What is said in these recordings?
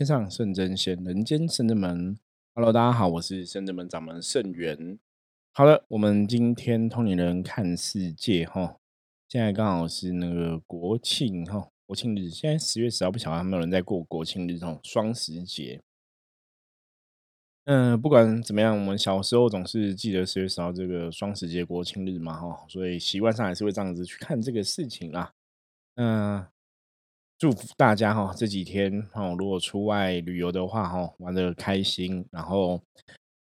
天上圣真仙，人间圣真门。Hello，大家好，我是圣真门掌门圣元。好了，我们今天通灵人看世界哈，现在刚好是那个国庆哈，国庆日。现在十月十号，不晓得有没有人在过国庆日哈，双十节。嗯，不管怎么样，我们小时候总是记得十月十号这个双十节国庆日嘛哈，所以习惯上还是会这样子去看这个事情啦。嗯。祝福大家哈，这几天哈，如果出外旅游的话哈，玩的开心，然后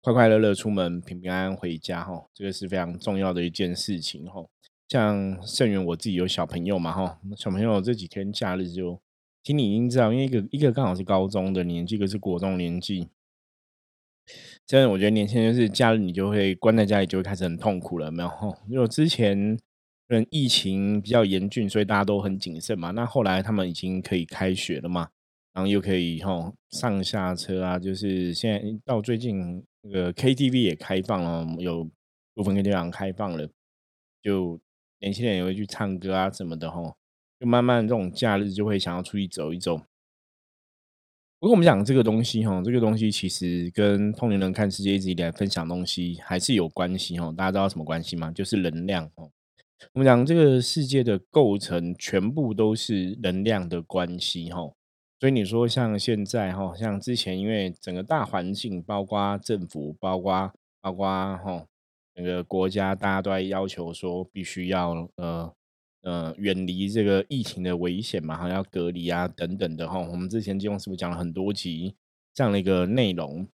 快快乐乐出门，平平安安回家哈，这个是非常重要的一件事情哈。像盛元我自己有小朋友嘛哈，小朋友这几天假日就听你已经知道，因为一个一个刚好是高中的年纪，一个是国中年纪，真的我觉得年轻人是假日你就会关在家里，就会开始很痛苦了，没有？因为之前。嗯，疫情比较严峻，所以大家都很谨慎嘛。那后来他们已经可以开学了嘛，然后又可以吼上下车啊，就是现在到最近那个 KTV 也开放了，有部分 KTV 开放了，就年轻人也会去唱歌啊什么的吼，就慢慢这种假日就会想要出去走一走。不过我们讲这个东西哈，这个东西其实跟通灵人看世界一直以来分享东西还是有关系哈。大家知道什么关系吗？就是能量哦。我们讲这个世界的构成，全部都是能量的关系，哈。所以你说像现在，哈，像之前，因为整个大环境，包括政府，包括包括哈，整个国家，大家都在要求说，必须要呃呃远离这个疫情的危险嘛，哈，要隔离啊等等的，哈。我们之前金融是不是讲了很多集这样的一个内容？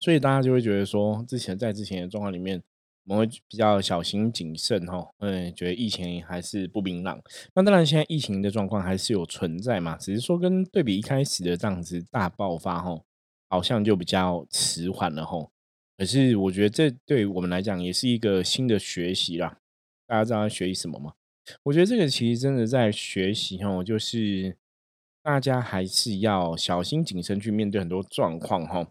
所以大家就会觉得说，之前在之前的状况里面。我们会比较小心谨慎哈，嗯，觉得疫情还是不明朗。那当然，现在疫情的状况还是有存在嘛，只是说跟对比一开始的这样子大爆发哈，好像就比较迟缓了哈。可是我觉得这对我们来讲也是一个新的学习啦。大家知道要学习什么吗？我觉得这个其实真的在学习哈，就是大家还是要小心谨慎去面对很多状况哈，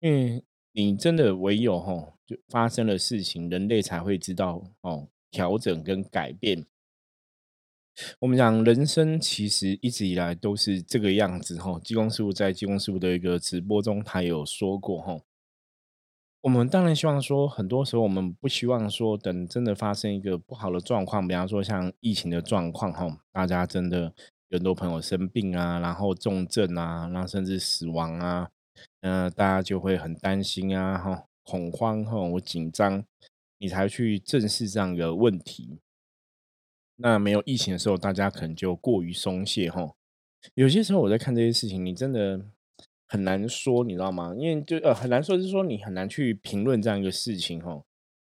因为你真的唯有哈。就发生了事情，人类才会知道哦，调整跟改变。我们讲人生其实一直以来都是这个样子哈。济公师傅在济公师傅的一个直播中，他有说过哈。我们当然希望说，很多时候我们不希望说，等真的发生一个不好的状况，比方说像疫情的状况哈，大家真的很多朋友生病啊，然后重症啊，然后甚至死亡啊，嗯，大家就会很担心啊哈。恐慌哈，我紧张，你才去正视这样一个问题。那没有疫情的时候，大家可能就过于松懈哈。有些时候我在看这些事情，你真的很难说，你知道吗？因为就呃很难说，是说你很难去评论这样一个事情哈。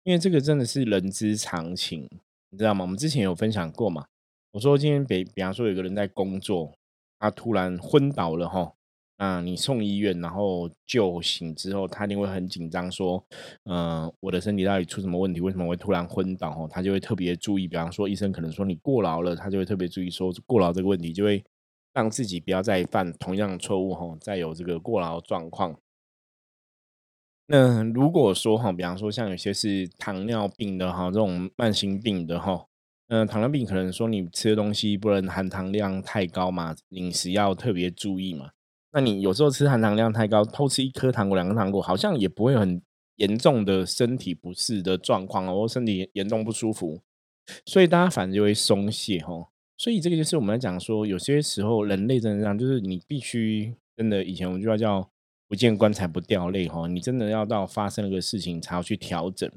因为这个真的是人之常情，你知道吗？我们之前有分享过嘛。我说今天比比方说有个人在工作，他突然昏倒了哈。那你送医院，然后救醒之后，他一定会很紧张，说：“嗯，我的身体到底出什么问题？为什么会突然昏倒？”哦，他就会特别注意。比方说，医生可能说你过劳了，他就会特别注意说过劳这个问题，就会让自己不要再犯同样的错误，哈，再有这个过劳状况。那如果说哈，比方说像有些是糖尿病的哈，这种慢性病的哈，嗯，糖尿病可能说你吃的东西不能含糖量太高嘛，饮食要特别注意嘛。那你有时候吃含糖量太高，偷吃一颗糖果、两个糖果，好像也不会很严重的身体不适的状况哦，身体严重不舒服，所以大家反而就会松懈哈。所以这个就是我们来讲说，有些时候人类真的这样，就是你必须真的以前我们就要叫不见棺材不掉泪哈，你真的要到发生了个事情才要去调整。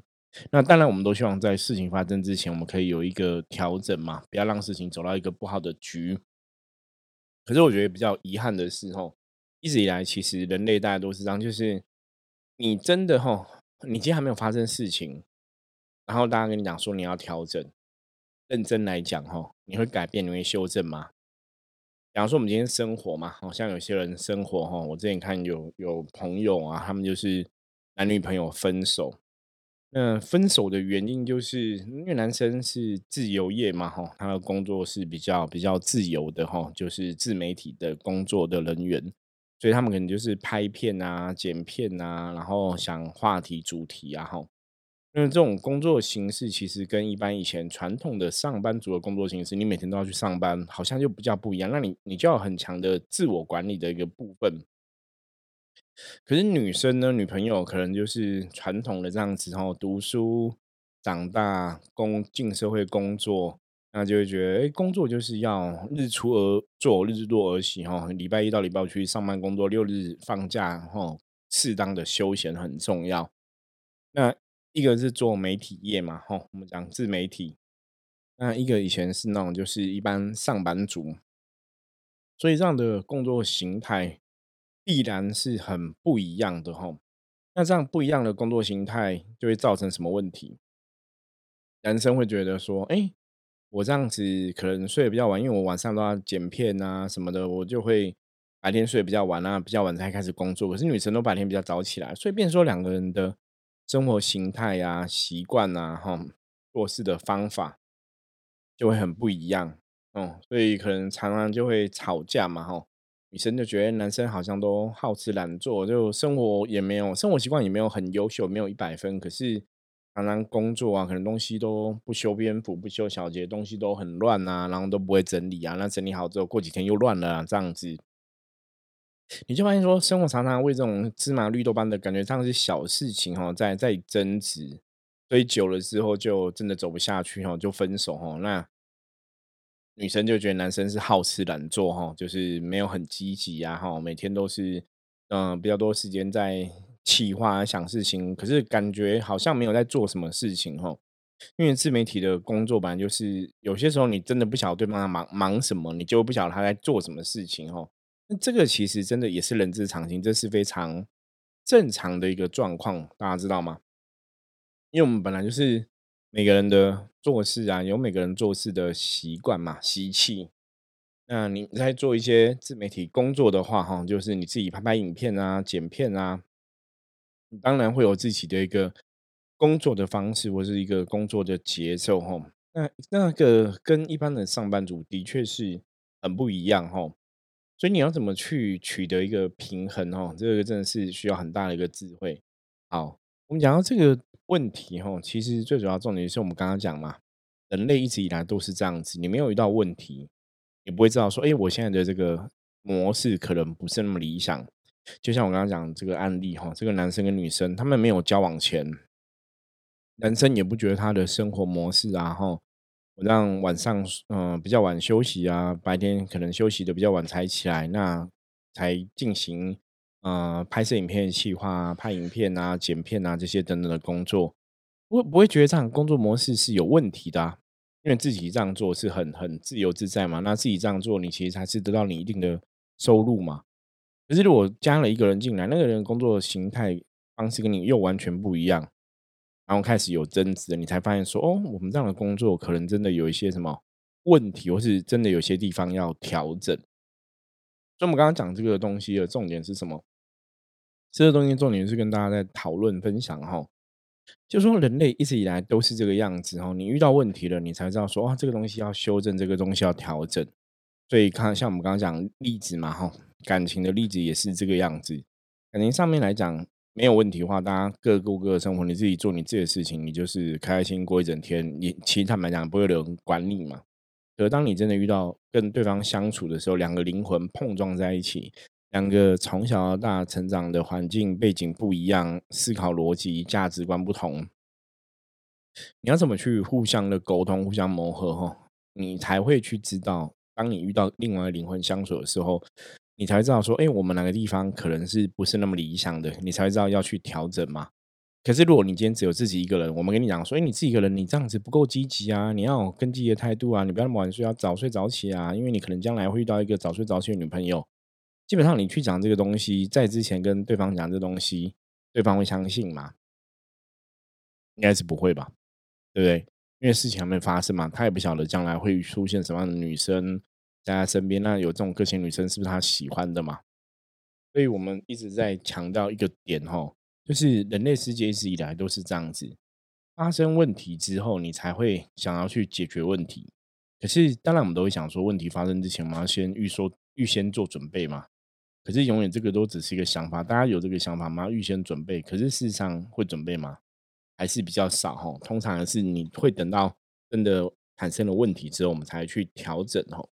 那当然，我们都希望在事情发生之前，我们可以有一个调整嘛，不要让事情走到一个不好的局。可是我觉得比较遗憾的是哈。一直以来，其实人类大家都是这样，就是你真的哈，你今天还没有发生事情，然后大家跟你讲说你要调整，认真来讲哈，你会改变，你会修正吗？比方说我们今天生活嘛，好像有些人生活哈，我之前看有有朋友啊，他们就是男女朋友分手，那分手的原因就是因为男生是自由业嘛，哈，他的工作是比较比较自由的哈，就是自媒体的工作的人员。所以他们可能就是拍片啊、剪片啊，然后想话题主题啊，哈。因为这种工作形式其实跟一般以前传统的上班族的工作形式，你每天都要去上班，好像就比较不一样。那你你就要很强的自我管理的一个部分。可是女生呢，女朋友可能就是传统的这样子然后，读书、长大、工进社会工作，那就会觉得，哎，工作就是要日出而作，日落而息哈。礼拜一到礼拜五去上班工作，六日放假哈，适当的休闲很重要。那一个是做媒体业嘛，哈，我们讲自媒体。那一个以前是那种就是一般上班族，所以这样的工作形态。必然是很不一样的哈，那这样不一样的工作形态就会造成什么问题？男生会觉得说，哎，我这样子可能睡得比较晚，因为我晚上都要剪片啊什么的，我就会白天睡得比较晚啊，比较晚才开始工作。可是女生都白天比较早起来，所以变说两个人的生活形态呀、习惯啊、哈做事的方法就会很不一样，哦，所以可能常常就会吵架嘛，哈。女生就觉得男生好像都好吃懒做，就生活也没有生活习惯也没有很优秀，没有一百分。可是常常工作啊，可能东西都不修边幅、不修小节，东西都很乱啊，然后都不会整理啊。那整理好之后，过几天又乱了，啊这样子，你就发现说，生活常常为这种芝麻绿豆般的感觉，像是小事情哈，在在争执，所以久了之后就真的走不下去哈，就分手哈。那。女生就觉得男生是好吃懒做哈，就是没有很积极呀哈，每天都是嗯比较多时间在企划想事情，可是感觉好像没有在做什么事情哈。因为自媒体的工作本来就是有些时候你真的不晓得对方在忙忙什么，你就不晓得他在做什么事情哈。那这个其实真的也是人之常情，这是非常正常的一个状况，大家知道吗？因为我们本来就是。每个人的做事啊，有每个人做事的习惯嘛，习气。那你在做一些自媒体工作的话，哈，就是你自己拍拍影片啊、剪片啊，当然会有自己的一个工作的方式，或是一个工作的节奏，哈。那那个跟一般的上班族的确是很不一样，哈。所以你要怎么去取得一个平衡，哈，这个真的是需要很大的一个智慧。好，我们讲到这个。问题哈，其实最主要重点是我们刚刚讲嘛，人类一直以来都是这样子，你没有遇到问题，你不会知道说，哎，我现在的这个模式可能不是那么理想。就像我刚刚讲这个案例哈，这个男生跟女生他们没有交往前，男生也不觉得他的生活模式啊，哈，我让晚上嗯比较晚休息啊，白天可能休息的比较晚才起来，那才进行。呃，拍摄影片、企划啊、拍影片啊、剪片啊这些等等的工作，不不会觉得这样工作模式是有问题的，因为自己这样做是很很自由自在嘛。那自己这样做，你其实才是得到你一定的收入嘛。可是如果加了一个人进来，那个人工作形态方式跟你又完全不一样，然后开始有争执，你才发现说，哦，我们这样的工作可能真的有一些什么问题，或是真的有些地方要调整。所以，我们刚刚讲这个东西的重点是什么？这个东西重点是跟大家在讨论分享哈，就说人类一直以来都是这个样子哈，你遇到问题了，你才知道说啊，这个东西要修正，这个东西要调整。所以看像我们刚刚讲例子嘛哈，感情的例子也是这个样子。感情上面来讲没有问题的话，大家各过各的生活，你自己做你自己的事情，你就是开开心过一整天。你其实坦白讲不会有人管你嘛。可当你真的遇到跟对方相处的时候，两个灵魂碰撞在一起。两个从小到大成长的环境背景不一样，思考逻辑、价值观不同，你要怎么去互相的沟通、互相磨合？哈，你才会去知道，当你遇到另外灵魂相处的时候，你才会知道说，哎，我们哪个地方可能是不是那么理想的？你才会知道要去调整嘛。可是如果你今天只有自己一个人，我们跟你讲说，哎，你自己一个人，你这样子不够积极啊，你要有跟积极的态度啊，你不要那么晚睡，要早睡早起啊，因为你可能将来会遇到一个早睡早起的女朋友。基本上你去讲这个东西，在之前跟对方讲这东西，对方会相信吗？应该是不会吧，对不对？因为事情还没发生嘛，他也不晓得将来会出现什么样的女生在他身边。那有这种个性女生，是不是他喜欢的嘛？所以我们一直在强调一个点哈，就是人类世界一直以来都是这样子，发生问题之后，你才会想要去解决问题。可是当然，我们都会想说，问题发生之前，我们要先预说、预先做准备嘛。可是永远这个都只是一个想法，大家有这个想法吗？预先准备，可是事实上会准备吗？还是比较少哈。通常是你会等到真的产生了问题之后，我们才去调整哈。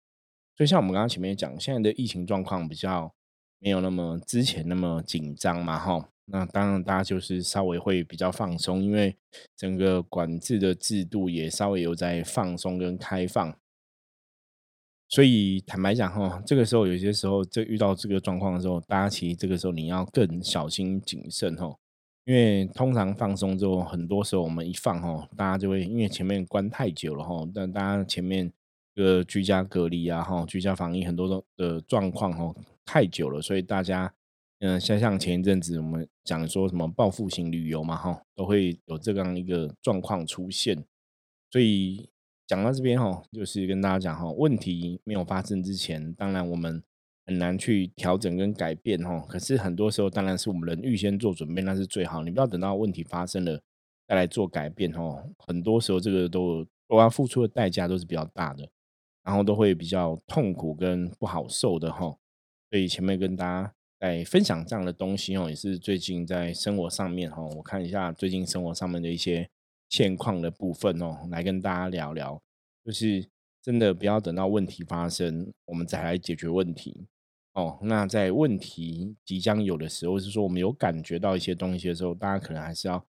所以像我们刚刚前面讲，现在的疫情状况比较没有那么之前那么紧张嘛哈。那当然大家就是稍微会比较放松，因为整个管制的制度也稍微有在放松跟开放。所以坦白讲哈，这个时候有些时候，这遇到这个状况的时候，大家其实这个时候你要更小心谨慎哈，因为通常放松之后，很多时候我们一放哈，大家就会因为前面关太久了哈，但大家前面个居家隔离啊哈，居家防疫很多的状况哈太久了，所以大家嗯，像像前一阵子我们讲说什么报复性旅游嘛哈，都会有这样一个状况出现，所以。讲到这边哈，就是跟大家讲哈，问题没有发生之前，当然我们很难去调整跟改变哈。可是很多时候，当然是我们人预先做准备，那是最好。你不要等到问题发生了再来做改变哈。很多时候，这个都都要付出的代价都是比较大的，然后都会比较痛苦跟不好受的哈。所以前面跟大家在分享这样的东西哦，也是最近在生活上面哈，我看一下最近生活上面的一些。现况的部分哦，来跟大家聊聊，就是真的不要等到问题发生，我们再来解决问题哦。那在问题即将有的时候，是说我们有感觉到一些东西的时候，大家可能还是要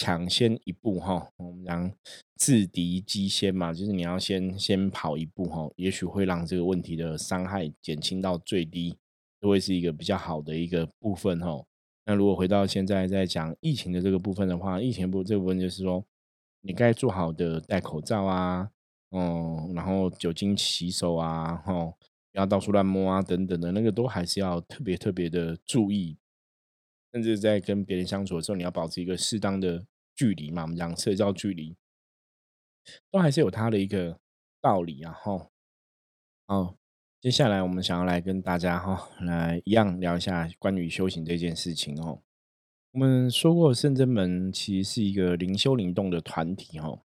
抢先一步哈。我们讲制敌机先嘛，就是你要先先跑一步哈，也许会让这个问题的伤害减轻到最低，都会是一个比较好的一个部分哈。那如果回到现在在讲疫情的这个部分的话，疫情部这部分就是说。你该做好的戴口罩啊，哦，然后酒精洗手啊，吼，不要到处乱摸啊，等等的那个都还是要特别特别的注意。甚至在跟别人相处的时候，你要保持一个适当的距离嘛，我们讲社交距离，都还是有它的一个道理啊，哈。好，接下来我们想要来跟大家哈，来一样聊一下关于修行这件事情哦。我们说过，圣真门其实是一个灵修灵动的团体哦。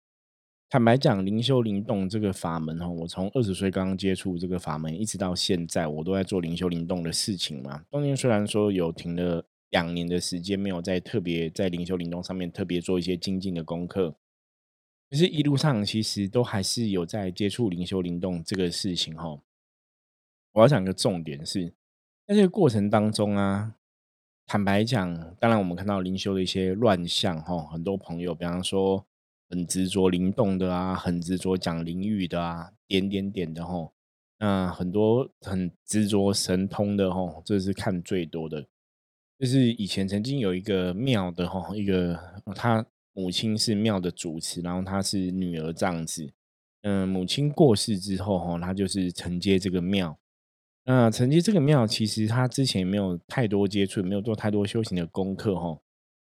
坦白讲，灵修灵动这个法门哦，我从二十岁刚刚接触这个法门，一直到现在，我都在做灵修灵动的事情嘛。中间虽然说有停了两年的时间，没有在特别在灵修灵动上面特别做一些精进的功课，可是一路上其实都还是有在接触灵修灵动这个事情哈。我要讲一个重点是，在这个过程当中啊。坦白讲，当然我们看到灵修的一些乱象哈，很多朋友，比方说很执着灵动的啊，很执着讲灵语的啊，点点点的哈，那很多很执着神通的哈，这是看最多的。就是以前曾经有一个庙的哈，一个他母亲是庙的主持，然后他是女儿这样子，嗯，母亲过世之后哈，他就是承接这个庙。那承接这个庙，其实他之前没有太多接触，没有做太多修行的功课哈。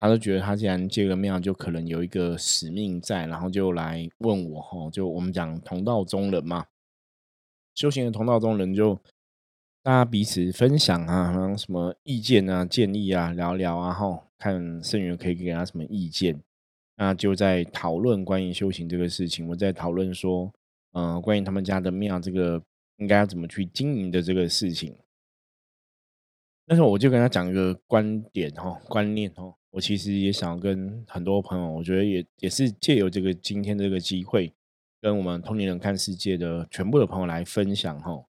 他都觉得他既然接个庙，就可能有一个使命在，然后就来问我哈。就我们讲同道中人嘛，修行的同道中人，就大家彼此分享啊，然后什么意见啊、建议啊，聊聊啊，吼，看圣元可以给他什么意见。那就在讨论关于修行这个事情，我在讨论说，嗯，关于他们家的庙这个。应该要怎么去经营的这个事情，但是我就跟他讲一个观点哈，观念哈，我其实也想跟很多朋友，我觉得也也是借由这个今天这个机会，跟我们同龄人看世界的全部的朋友来分享哈。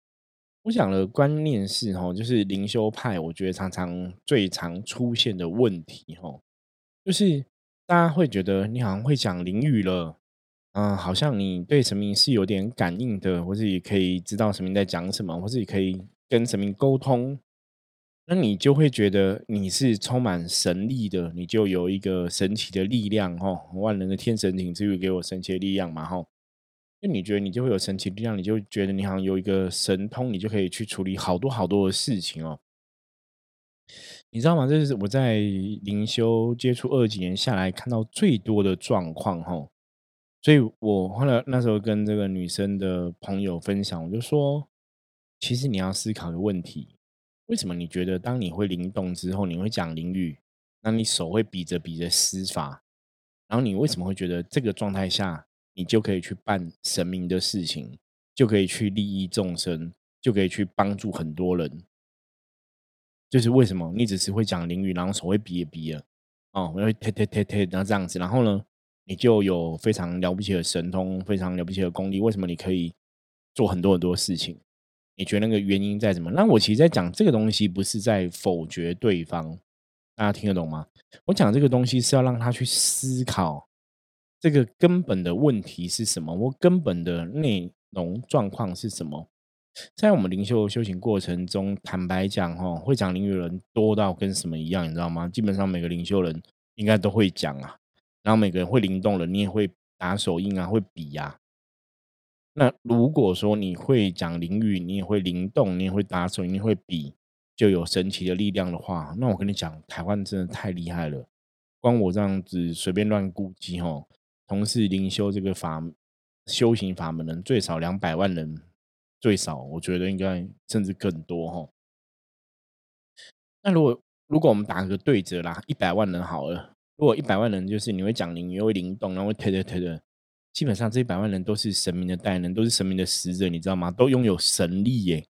我讲的观念是哈，就是灵修派，我觉得常常最常出现的问题哈，就是大家会觉得你好像会讲灵语了。嗯，好像你对神明是有点感应的，或者也可以知道神明在讲什么，或者也可以跟神明沟通，那你就会觉得你是充满神力的，你就有一个神奇的力量哦，万能的天神请赐予给我神奇的力量嘛哈。那你觉得你就会有神奇力量，你就觉得你好像有一个神通，你就可以去处理好多好多的事情哦。你知道吗？这是我在灵修接触二几年下来看到最多的状况哈。所以我后来那时候跟这个女生的朋友分享，我就说，其实你要思考的问题，为什么你觉得当你会灵动之后，你会讲灵语，那你手会比着比着施法，然后你为什么会觉得这个状态下，你就可以去办神明的事情，就可以去利益众生，就可以去帮助很多人？就是为什么你只是会讲灵语，然后手会比一比了，哦，我会贴贴贴贴，然后这样子，然后呢？你就有非常了不起的神通，非常了不起的功力。为什么你可以做很多很多事情？你觉得那个原因在什么？那我其实在讲这个东西，不是在否决对方，大家听得懂吗？我讲这个东西是要让他去思考这个根本的问题是什么，我根本的内容状况是什么。在我们灵修修行过程中，坦白讲，哈，会讲灵语人多到跟什么一样，你知道吗？基本上每个灵修人应该都会讲啊。然后每个人会灵动了，你也会打手印啊，会比呀。那如果说你会讲灵语，你也会灵动，你也会打手印，你会比，就有神奇的力量的话，那我跟你讲，台湾真的太厉害了。光我这样子随便乱估计，哈，同事灵修这个法修行法门人最少两百万人，最少我觉得应该甚至更多，哈。那如果如果我们打个对折啦，一百万人好了。如果一百万人就是你会讲灵，你会灵动，然后推推推的，基本上这一百万人都是神明的代人，都是神明的使者，你知道吗？都拥有神力耶！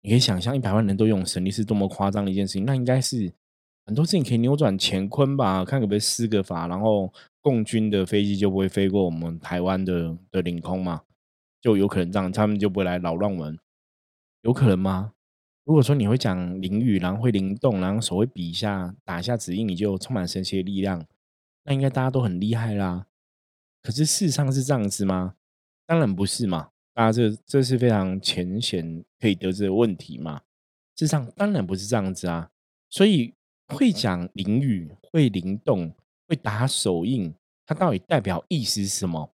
你可以想象一百万人都拥有神力是多么夸张的一件事情。那应该是很多事情可以扭转乾坤吧？看可不可以施个法，然后共军的飞机就不会飞过我们台湾的的领空嘛？就有可能这样，他们就不会来扰乱我们，有可能吗？如果说你会讲灵语，然后会灵动，然后手会比一下，打一下指印，你就充满神奇的力量，那应该大家都很厉害啦。可是事实上是这样子吗？当然不是嘛。大家这这是非常浅显可以得知的问题嘛。事实上当然不是这样子啊。所以会讲灵语、会灵动、会打手印，它到底代表意思是什么？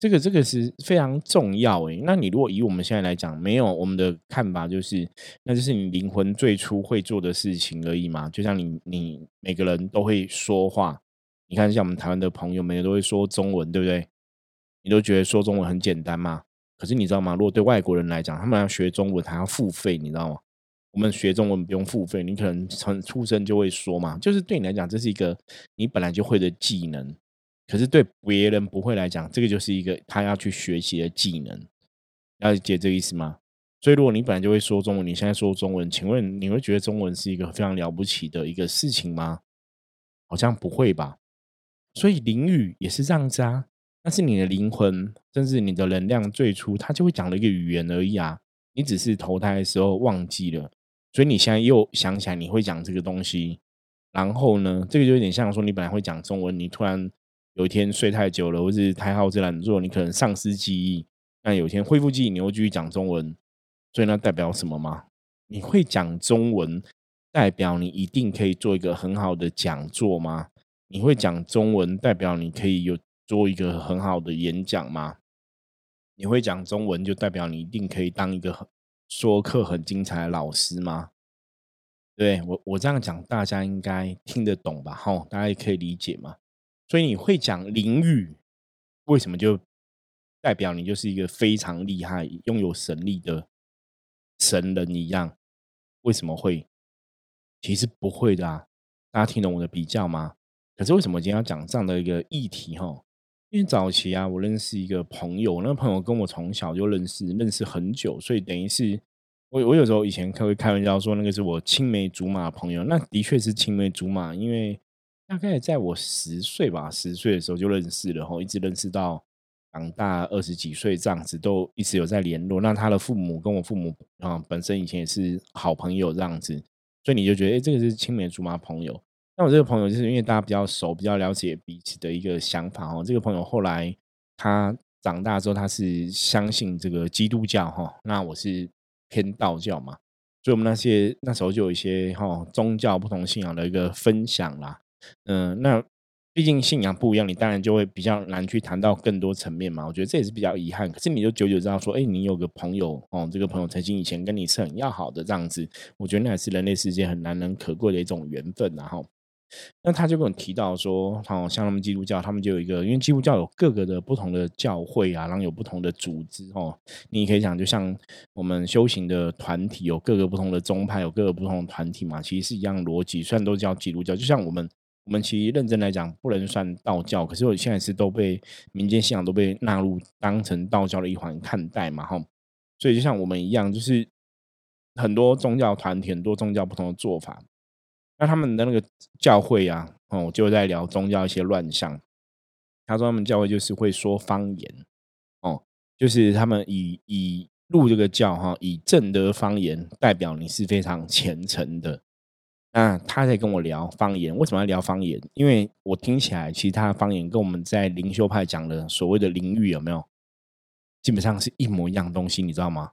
这个这个是非常重要诶，那你如果以我们现在来讲，没有我们的看法，就是那就是你灵魂最初会做的事情而已嘛。就像你你每个人都会说话，你看像我们台湾的朋友，每个都会说中文，对不对？你都觉得说中文很简单嘛？可是你知道吗？如果对外国人来讲，他们要学中文还要付费，你知道吗？我们学中文不用付费，你可能从出生就会说嘛，就是对你来讲，这是一个你本来就会的技能。可是对别人不会来讲，这个就是一个他要去学习的技能，了解这个意思吗？所以如果你本来就会说中文，你现在说中文，请问你会觉得中文是一个非常了不起的一个事情吗？好像不会吧。所以灵语也是这样子啊，那是你的灵魂，甚至你的能量最初，它就会讲了一个语言而已啊。你只是投胎的时候忘记了，所以你现在又想起来你会讲这个东西，然后呢，这个就有点像说你本来会讲中文，你突然。有一天睡太久了，或是太好自懒做，你可能丧失记忆。那有一天恢复记忆，你又继续讲中文，所以那代表什么吗？你会讲中文，代表你一定可以做一个很好的讲座吗？你会讲中文，代表你可以有做一个很好的演讲吗？你会讲中文，就代表你一定可以当一个说课很精彩的老师吗？对我，我这样讲，大家应该听得懂吧？哈，大家也可以理解嘛？所以你会讲灵语，为什么就代表你就是一个非常厉害、拥有神力的神人一样？为什么会？其实不会的啊！大家听懂我的比较吗？可是为什么今天要讲这样的一个议题？哈，因为早期啊，我认识一个朋友，那个朋友跟我从小就认识，认识很久，所以等于是我我有时候以前会开玩笑说，那个是我青梅竹马朋友。那的确是青梅竹马，因为。大概在我十岁吧，十岁的时候就认识了，然后，一直认识到长大二十几岁这样子，都一直有在联络。那他的父母跟我父母啊，本身以前也是好朋友这样子，所以你就觉得，哎，这个是青梅竹马朋友。那我这个朋友就是因为大家比较熟，比较了解彼此的一个想法，哦。这个朋友后来他长大之后，他是相信这个基督教，哈，那我是偏道教嘛，所以我们那些那时候就有一些哈宗教不同信仰的一个分享啦。嗯，那毕竟信仰不一样，你当然就会比较难去谈到更多层面嘛。我觉得这也是比较遗憾。可是你就久久知道说，哎，你有个朋友哦，这个朋友曾经以前跟你是很要好的这样子，我觉得那也是人类世界很难能可贵的一种缘分。然后，那他就跟我提到说，哦，像他们基督教，他们就有一个，因为基督教有各个的不同的教会啊，然后有不同的组织哦。你可以讲，就像我们修行的团体有各个不同的宗派，有各个不同的团体嘛，其实是一样逻辑，虽然都叫基督教，就像我们。我们其实认真来讲，不能算道教，可是我现在是都被民间信仰都被纳入当成道教的一环看待嘛，哈。所以就像我们一样，就是很多宗教团体、很多宗教不同的做法。那他们的那个教会啊，哦，就在聊宗教一些乱象。他说他们教会就是会说方言哦，就是他们以以入这个教哈，以正德方言代表你是非常虔诚的。那他在跟我聊方言，为什么要聊方言？因为我听起来，其他方言跟我们在灵修派讲的所谓的灵域有没有，基本上是一模一样东西，你知道吗？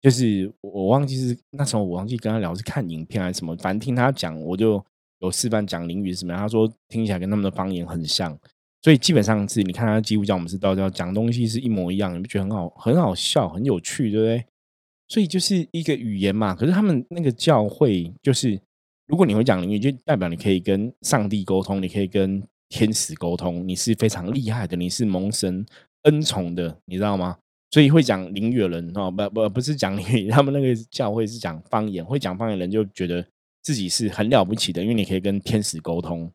就是我忘记是那时候我忘记跟他聊是看影片还是什么，反正听他讲，我就有示范讲灵语是什么样。他说听起来跟他们的方言很像，所以基本上是你看他几乎讲我们是道教讲东西是一模一样，你不觉得很好很好笑很有趣，对不对？所以就是一个语言嘛。可是他们那个教会就是。如果你会讲灵语，就代表你可以跟上帝沟通，你可以跟天使沟通，你是非常厉害的，你是蒙神恩宠的，你知道吗？所以会讲灵语的人哦，不不不是讲灵语，他们那个教会是讲方言，会讲方言人就觉得自己是很了不起的，因为你可以跟天使沟通，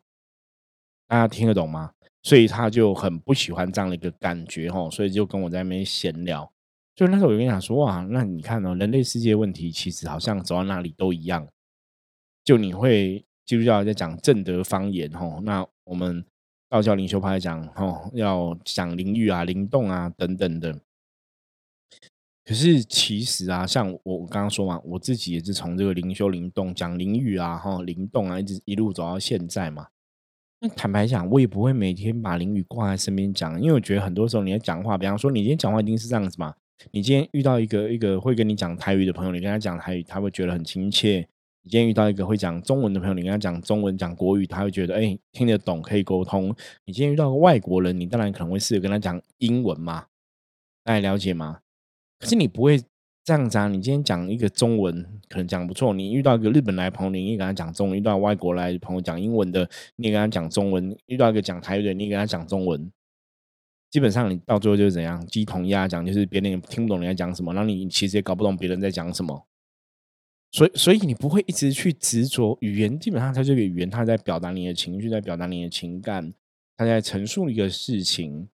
大家听得懂吗？所以他就很不喜欢这样的一个感觉哈，所以就跟我在那边闲聊。所以那时候我就跟他说哇，那你看哦，人类世界问题其实好像走到哪里都一样。就你会基督教在讲正德方言吼，那我们道教灵修派讲吼，要讲灵域啊、灵动啊等等的。可是其实啊，像我刚刚说嘛，我自己也是从这个灵修灵动讲灵语啊、哈灵动啊，一直一路走到现在嘛。那坦白讲，我也不会每天把灵语挂在身边讲，因为我觉得很多时候你在讲话，比方说你今天讲话一定是这样子嘛。你今天遇到一个一个会跟你讲台语的朋友，你跟他讲台语，他会觉得很亲切。你今天遇到一个会讲中文的朋友，你跟他讲中文、讲国语，他会觉得哎听得懂，可以沟通。你今天遇到个外国人，你当然可能会试着跟他讲英文嘛，大家了解吗？可是你不会这样子啊！你今天讲一个中文可能讲不错，你遇到一个日本来朋友，你也跟他讲中文；遇到外国来的朋友讲英文的，你也跟他讲中文；遇到一个讲台语的，你也跟他讲中文。基本上你到最后就是怎样鸡同鸭讲，就是别人也听不懂你在讲什么，然后你其实也搞不懂别人在讲什么。所以，所以你不会一直去执着语言，基本上它这个语言，它在表达你的情绪，在表达你的情感，它在陈述一个事情，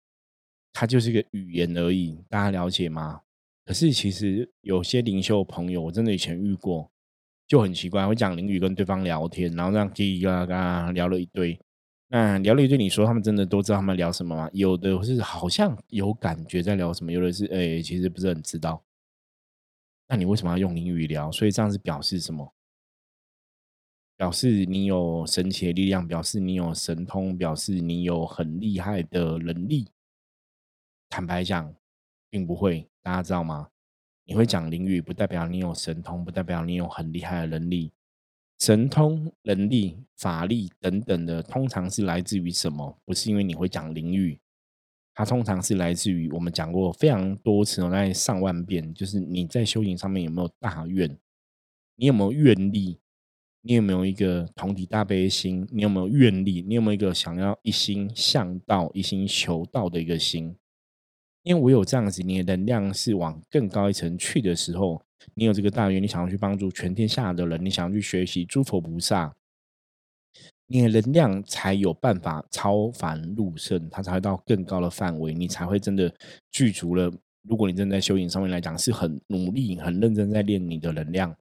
它就是一个语言而已。大家了解吗？可是其实有些灵修朋友，我真的以前遇过，就很奇怪，会讲灵语跟对方聊天，然后这样叽叽嘎嘎聊了一堆。那聊了一堆，你说他们真的都知道他们聊什么吗？有的是好像有感觉在聊什么，有的是哎，其实不是很知道。那你为什么要用灵语聊？所以这样是表示什么？表示你有神奇的力量，表示你有神通，表示你有很厉害的能力。坦白讲，并不会，大家知道吗？你会讲灵语，不代表你有神通，不代表你有很厉害的能力。神通、能力、法力等等的，通常是来自于什么？不是因为你会讲灵语。它通常是来自于我们讲过非常多次，大概上万遍，就是你在修行上面有没有大愿，你有没有愿力，你有没有一个同体大悲心，你有没有愿力，你有没有一个想要一心向道、一心求道的一个心？因为我有这样子，你的能量是往更高一层去的时候，你有这个大愿，你想要去帮助全天下的人，你想要去学习诸佛菩萨。你的能量才有办法超凡入圣，它才会到更高的范围，你才会真的具足了。如果你正在修行上面来讲，是很努力、很认真在练你的能量，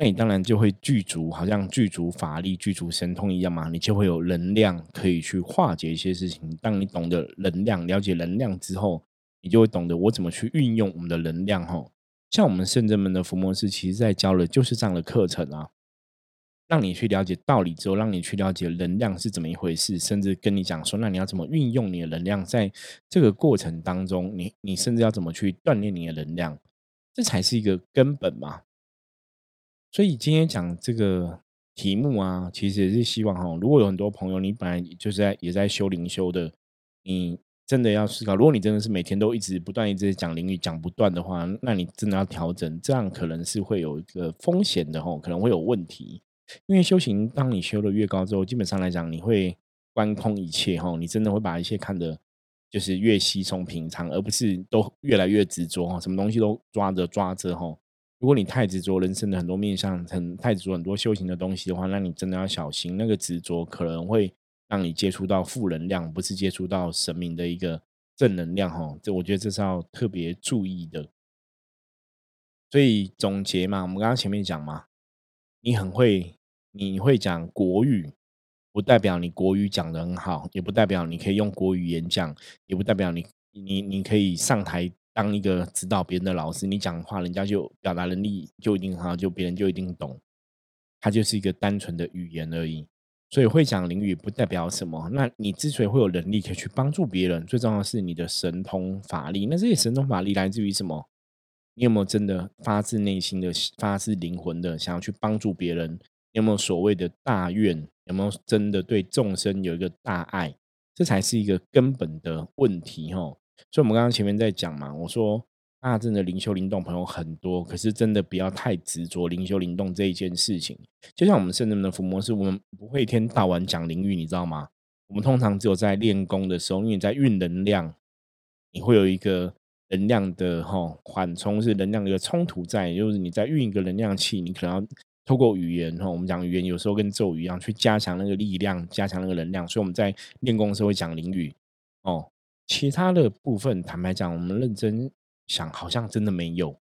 那你当然就会具足，好像具足法力、具足神通一样嘛。你就会有能量可以去化解一些事情。当你懂得能量、了解能量之后，你就会懂得我怎么去运用我们的能量。吼，像我们圣人们的伏魔师，其实在教的就是这样的课程啊。让你去了解道理之后，让你去了解能量是怎么一回事，甚至跟你讲说，那你要怎么运用你的能量，在这个过程当中，你你甚至要怎么去锻炼你的能量，这才是一个根本嘛。所以今天讲这个题目啊，其实也是希望哈，如果有很多朋友，你本来就是在也在修灵修的，你真的要思考，如果你真的是每天都一直不断一直讲灵语讲不断的话，那你真的要调整，这样可能是会有一个风险的吼，可能会有问题。因为修行，当你修的越高之后，基本上来讲，你会观空一切哈，你真的会把一切看得就是越稀松平常，而不是都越来越执着哈，什么东西都抓着抓着哈。如果你太执着人生的很多面向，很太执着很多修行的东西的话，那你真的要小心，那个执着可能会让你接触到负能量，不是接触到神明的一个正能量哈。这我觉得这是要特别注意的。所以总结嘛，我们刚刚前面讲嘛，你很会。你会讲国语，不代表你国语讲的很好，也不代表你可以用国语演讲，也不代表你你你可以上台当一个指导别人的老师。你讲话，人家就表达能力就一定好，就别人就一定懂。它就是一个单纯的语言而已。所以会讲灵语不代表什么。那你之所以会有能力可以去帮助别人，最重要的是你的神通法力。那这些神通法力来自于什么？你有没有真的发自内心的、发自灵魂的想要去帮助别人？有没有所谓的大愿？有没有真的对众生有一个大爱？这才是一个根本的问题哦。所以，我们刚刚前面在讲嘛，我说大真的灵修灵动朋友很多，可是真的不要太执着灵修灵动这一件事情。就像我们圣人的伏魔是，我们不会一天到晚讲灵语，你知道吗？我们通常只有在练功的时候，因为你在运能量，你会有一个能量的哈缓冲，是能量的一个冲突在，就是你在运一个能量器，你可能要。透过语言哈，我们讲语言有时候跟咒语一样，去加强那个力量，加强那个能量。所以我们在练功的时候会讲灵语哦。其他的部分，坦白讲，我们认真想，好像真的没有。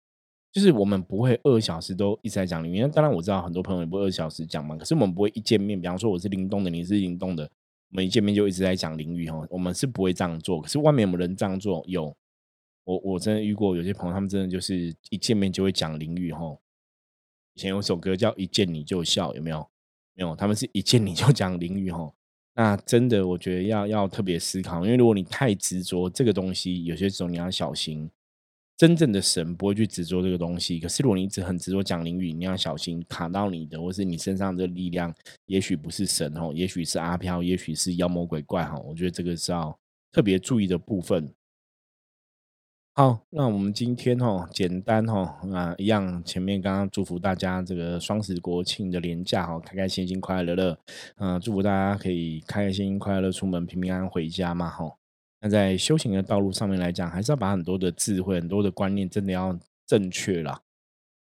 就是我们不会二小时都一直在讲灵语。那当然我知道很多朋友也不二小时讲嘛。可是我们不会一见面，比方说我是灵动的，你是灵动的，我们一见面就一直在讲灵语哈。我们是不会这样做。可是外面有没有人这样做，有我我真的遇过有些朋友，他们真的就是一见面就会讲灵语哈。以前有首歌叫《一见你就笑》，有没有？没有，他们是一见你就讲淋雨哦。那真的，我觉得要要特别思考，因为如果你太执着这个东西，有些时候你要小心。真正的神不会去执着这个东西，可是如果你一直很执着讲灵语，你要小心卡到你的，或是你身上的力量，也许不是神哦，也许是阿飘，也许是妖魔鬼怪哈。我觉得这个是要特别注意的部分。好，那我们今天哈简单哈啊一样，前面刚刚祝福大家这个双十国庆的连假哈，开开心心、快快乐乐，嗯，祝福大家可以开开心心、快乐出门，平平安安回家嘛哈。那在修行的道路上面来讲，还是要把很多的智慧、很多的观念真的要正确啦。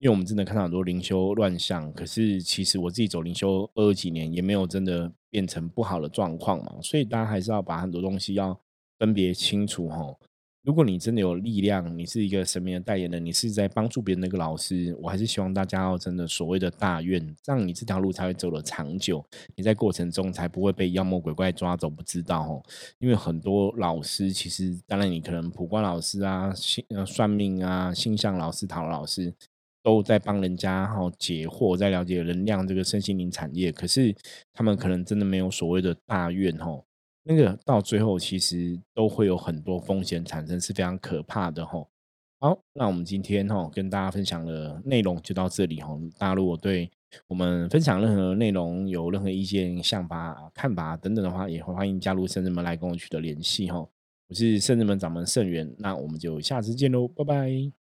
因为我们真的看到很多灵修乱象，可是其实我自己走灵修二十几年，也没有真的变成不好的状况嘛。所以大家还是要把很多东西要分别清楚哈。如果你真的有力量，你是一个神明的代言人，你是在帮助别人那个老师，我还是希望大家要真的所谓的大愿，这样你这条路才会走得长久，你在过程中才不会被妖魔鬼怪抓走。不知道哦，因为很多老师其实，当然你可能普光老师啊、星算命啊、星象老师、陶老师都在帮人家哈解惑，在了解能量这个身心灵产业，可是他们可能真的没有所谓的大愿哦。那个到最后其实都会有很多风险产生，是非常可怕的吼。好，那我们今天吼跟大家分享的内容就到这里吼。大家如果对我们分享任何内容有任何意见、想法、看法等等的话，也会欢迎加入圣人们来跟我取得联系吼。我是圣人们掌门圣元，那我们就下次见喽，拜拜。